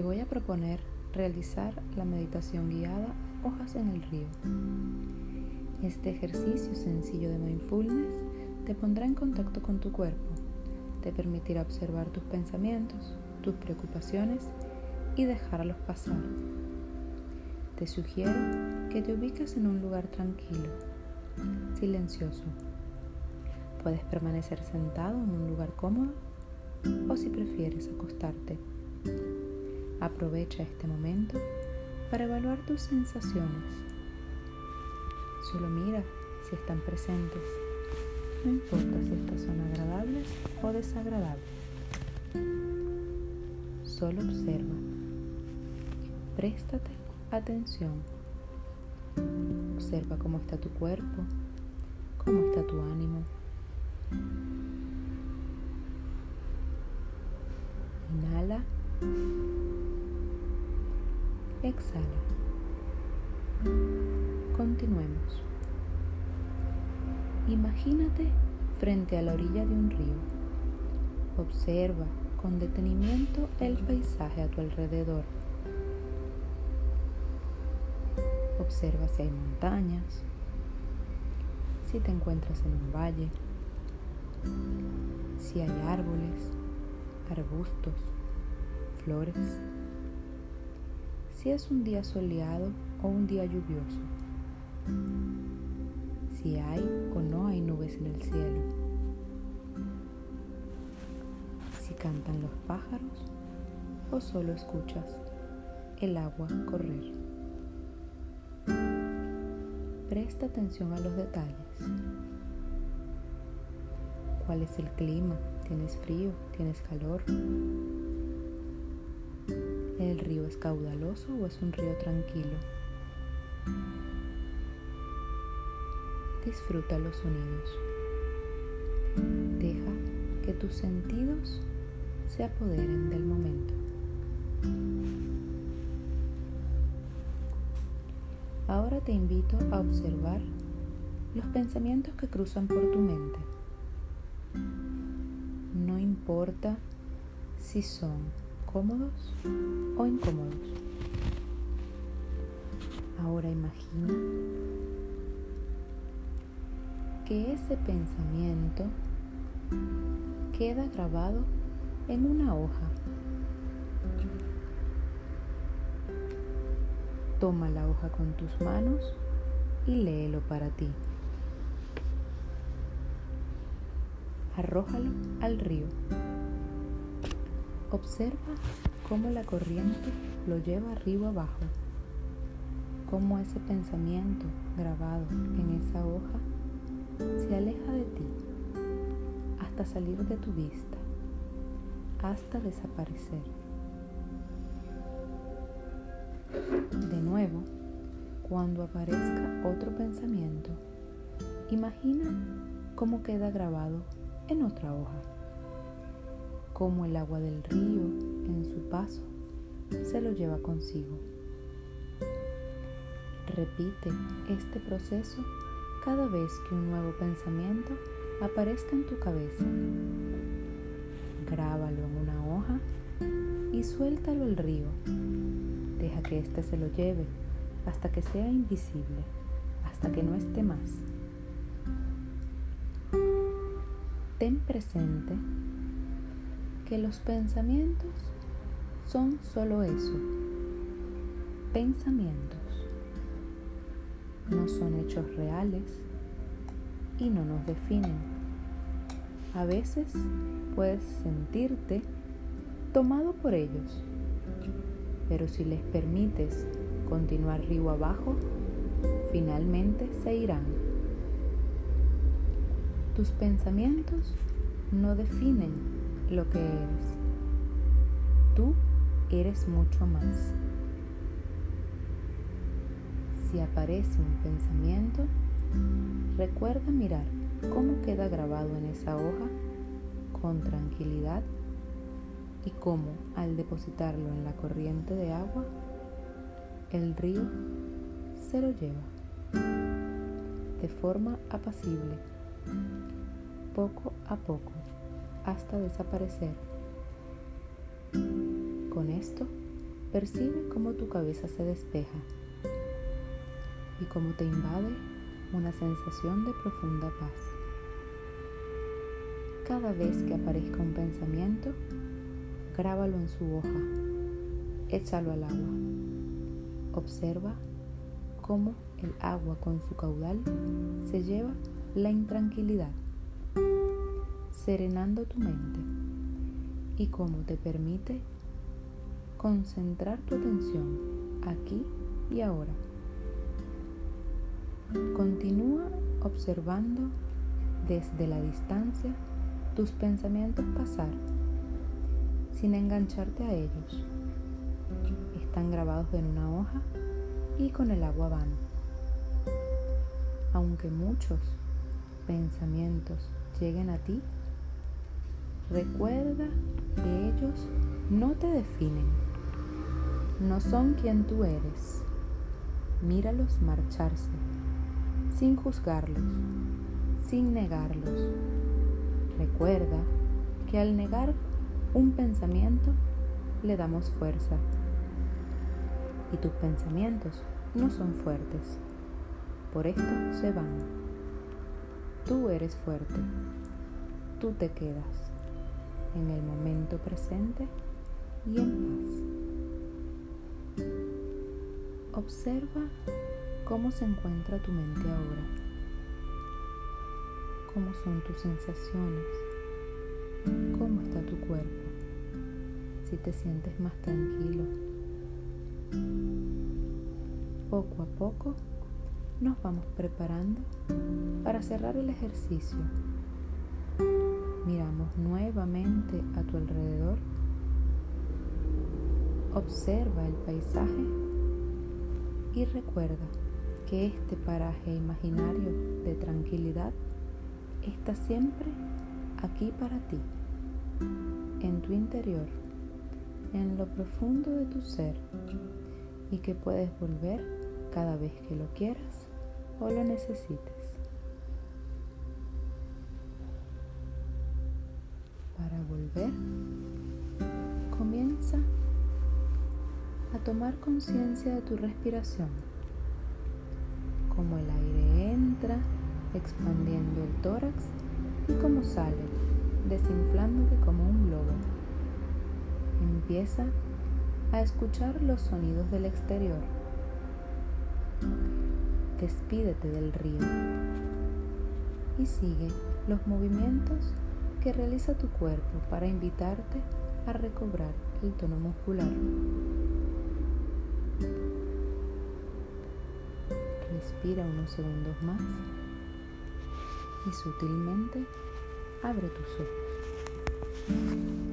Te voy a proponer realizar la meditación guiada Hojas en el río. Este ejercicio sencillo de mindfulness te pondrá en contacto con tu cuerpo, te permitirá observar tus pensamientos, tus preocupaciones y dejarlos pasar. Te sugiero que te ubiques en un lugar tranquilo, silencioso. Puedes permanecer sentado en un lugar cómodo o si prefieres acostarte. Aprovecha este momento para evaluar tus sensaciones. Solo mira si están presentes. No importa si estas son agradables o desagradables. Solo observa. Préstate atención. Observa cómo está tu cuerpo, cómo está tu ánimo. Inhala. Exhala. Continuemos. Imagínate frente a la orilla de un río. Observa con detenimiento el paisaje a tu alrededor. Observa si hay montañas, si te encuentras en un valle, si hay árboles, arbustos, flores, si es un día soleado o un día lluvioso, si hay o no hay nubes en el cielo, si cantan los pájaros o solo escuchas el agua correr. Presta atención a los detalles. ¿Cuál es el clima? ¿Tienes frío? ¿Tienes calor? ¿El río es caudaloso o es un río tranquilo? Disfruta los sonidos. Deja que tus sentidos se apoderen del momento. Ahora te invito a observar los pensamientos que cruzan por tu mente. No importa si son cómodos o incómodos. Ahora imagina que ese pensamiento queda grabado en una hoja. Toma la hoja con tus manos y léelo para ti. Arrójalo al río. Observa cómo la corriente lo lleva arriba abajo, cómo ese pensamiento grabado en esa hoja se aleja de ti hasta salir de tu vista, hasta desaparecer. De nuevo, cuando aparezca otro pensamiento, imagina cómo queda grabado en otra hoja como el agua del río en su paso se lo lleva consigo. Repite este proceso cada vez que un nuevo pensamiento aparezca en tu cabeza. Grábalo en una hoja y suéltalo al río. Deja que éste se lo lleve hasta que sea invisible, hasta que no esté más. Ten presente que los pensamientos son solo eso, pensamientos. No son hechos reales y no nos definen. A veces puedes sentirte tomado por ellos, pero si les permites continuar río abajo, finalmente se irán. Tus pensamientos no definen lo que eres. Tú eres mucho más. Si aparece un pensamiento, recuerda mirar cómo queda grabado en esa hoja con tranquilidad y cómo al depositarlo en la corriente de agua, el río se lo lleva de forma apacible, poco a poco hasta desaparecer. Con esto percibe cómo tu cabeza se despeja y cómo te invade una sensación de profunda paz. Cada vez que aparezca un pensamiento, grábalo en su hoja, échalo al agua. Observa cómo el agua con su caudal se lleva la intranquilidad, serenando tu mente y cómo te permite concentrar tu atención aquí y ahora. Continúa observando desde la distancia tus pensamientos pasar sin engancharte a ellos. Están grabados en una hoja y con el agua van. Aunque muchos pensamientos lleguen a ti, recuerda que ellos no te definen no son quien tú eres. Míralos marcharse, sin juzgarlos, sin negarlos. Recuerda que al negar un pensamiento le damos fuerza. Y tus pensamientos no son fuertes. Por esto se van. Tú eres fuerte. Tú te quedas en el momento presente y en paz. Observa cómo se encuentra tu mente ahora, cómo son tus sensaciones, cómo está tu cuerpo, si te sientes más tranquilo. Poco a poco nos vamos preparando para cerrar el ejercicio. Miramos nuevamente a tu alrededor. Observa el paisaje y recuerda que este paraje imaginario de tranquilidad está siempre aquí para ti, en tu interior, en lo profundo de tu ser y que puedes volver cada vez que lo quieras o lo necesites. Para volver, comienza a tomar conciencia de tu respiración, cómo el aire entra expandiendo el tórax y cómo sale desinflándote como un globo. Empieza a escuchar los sonidos del exterior. Despídete del río y sigue los movimientos que realiza tu cuerpo para invitarte a recobrar el tono muscular. Respira unos segundos más y sutilmente abre tus ojos.